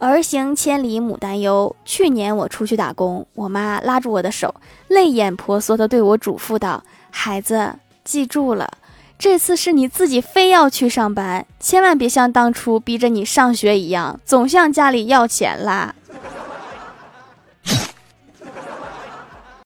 儿行千里母担忧。去年我出去打工，我妈拉住我的手，泪眼婆娑地对我嘱咐道：孩子，记住了，这次是你自己非要去上班，千万别像当初逼着你上学一样，总向家里要钱啦。